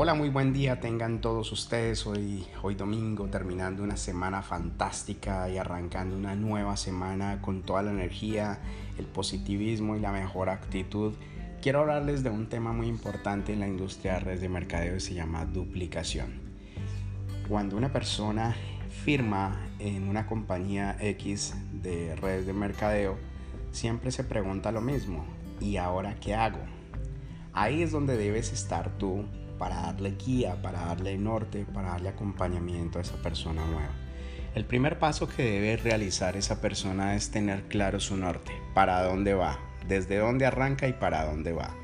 Hola, muy buen día tengan todos ustedes hoy, hoy domingo, terminando una semana fantástica y arrancando una nueva semana con toda la energía, el positivismo y la mejor actitud. Quiero hablarles de un tema muy importante en la industria de redes de mercadeo y se llama duplicación. Cuando una persona firma en una compañía X de redes de mercadeo, siempre se pregunta lo mismo, ¿y ahora qué hago? Ahí es donde debes estar tú para darle guía, para darle norte, para darle acompañamiento a esa persona nueva. El primer paso que debe realizar esa persona es tener claro su norte, para dónde va, desde dónde arranca y para dónde va.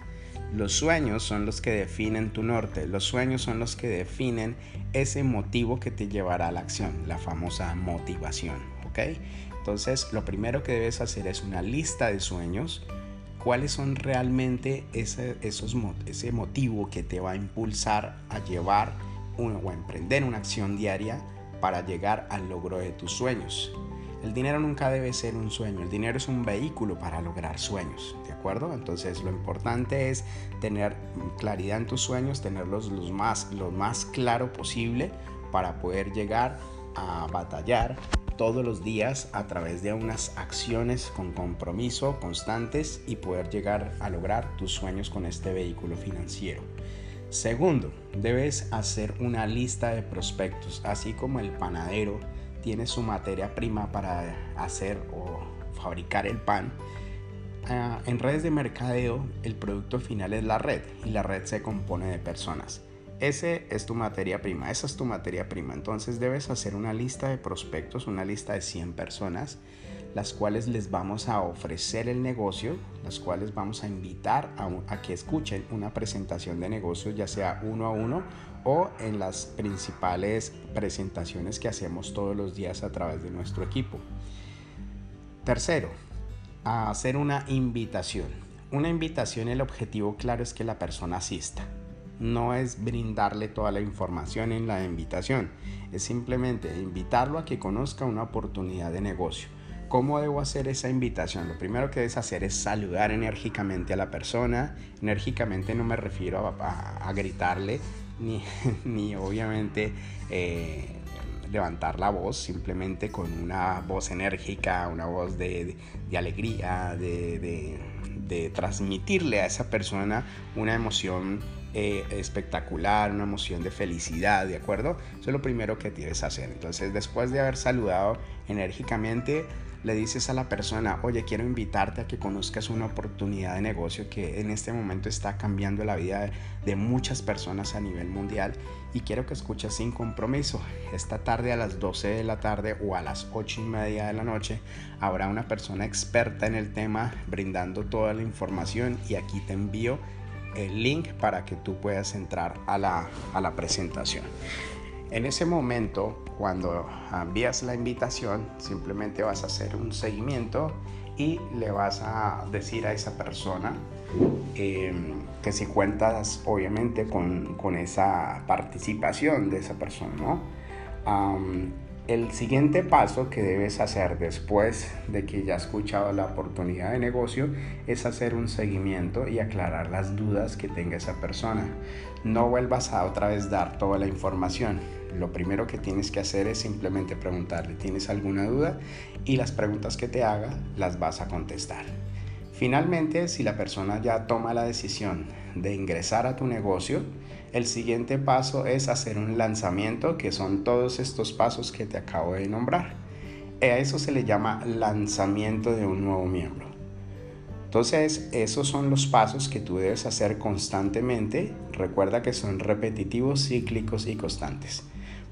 Los sueños son los que definen tu norte, los sueños son los que definen ese motivo que te llevará a la acción, la famosa motivación, ¿ok? Entonces, lo primero que debes hacer es una lista de sueños, cuáles son realmente ese, esos, ese motivo que te va a impulsar a llevar o a emprender una acción diaria para llegar al logro de tus sueños. El dinero nunca debe ser un sueño, el dinero es un vehículo para lograr sueños, ¿de acuerdo? Entonces lo importante es tener claridad en tus sueños, tenerlos los más, lo más claro posible para poder llegar a batallar todos los días a través de unas acciones con compromiso constantes y poder llegar a lograr tus sueños con este vehículo financiero. Segundo, debes hacer una lista de prospectos, así como el panadero tiene su materia prima para hacer o fabricar el pan. Ah, en redes de mercadeo el producto final es la red y la red se compone de personas. Ese es tu materia prima, esa es tu materia prima. Entonces debes hacer una lista de prospectos, una lista de 100 personas, las cuales les vamos a ofrecer el negocio, las cuales vamos a invitar a, que escuchen una presentación de negocio, ya sea uno a uno o en las principales presentaciones que hacemos todos los días a través de nuestro equipo. Tercero, hacer una invitación. Una invitación, el objetivo claro es que la persona asista no es brindarle toda la información en la invitación, es simplemente invitarlo a que conozca una oportunidad de negocio. ¿Cómo debo hacer esa invitación? Lo primero que debes hacer es saludar enérgicamente a la persona. Enérgicamente no me refiero a, gritarle ni, obviamente eh, levantar la voz, simplemente con una voz enérgica, una voz de, alegría, de, de transmitirle a esa persona una emoción eh, espectacular, una emoción de felicidad, ¿de acuerdo? Eso es lo primero que tienes que hacer. Entonces, después de haber saludado enérgicamente, le dices a la persona, oye, quiero invitarte a que conozcas una oportunidad de negocio que en este momento está cambiando la vida de muchas personas a nivel mundial y quiero que escuches sin compromiso. Esta tarde a las 12 de la tarde o a las 8 y media de la noche habrá una persona experta en el tema brindando toda la información y aquí te envío el link para que tú puedas entrar a la, a la presentación. En ese momento, cuando envías la invitación, simplemente vas a hacer un seguimiento y le vas a decir a esa persona em, que si cuentas obviamente con, con, esa participación de esa persona, ¿no? El siguiente paso que debes hacer después de que ya has escuchado la oportunidad de negocio es hacer un seguimiento y aclarar las dudas que tenga esa persona. No vuelvas a otra vez dar toda la información. Lo primero que tienes que hacer es simplemente preguntarle, ¿tienes alguna duda? Y las preguntas que te haga las vas a contestar. Finalmente, si la persona ya toma la decisión de ingresar a tu negocio, el siguiente paso es hacer un lanzamiento, que son todos estos pasos que te acabo de nombrar. A eso se le llama lanzamiento de un nuevo miembro. Entonces, esos son los pasos que tú debes hacer constantemente. Recuerda que son repetitivos, cíclicos y constantes.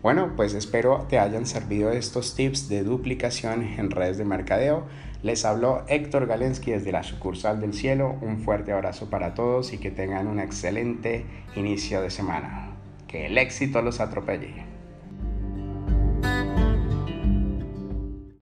Bueno, pues espero te hayan servido estos tips de duplicación en redes de mercadeo. Les habló Héctor Galensky desde la sucursal del cielo. Un fuerte abrazo para todos y que tengan un excelente inicio de semana. Que el éxito los atropelle.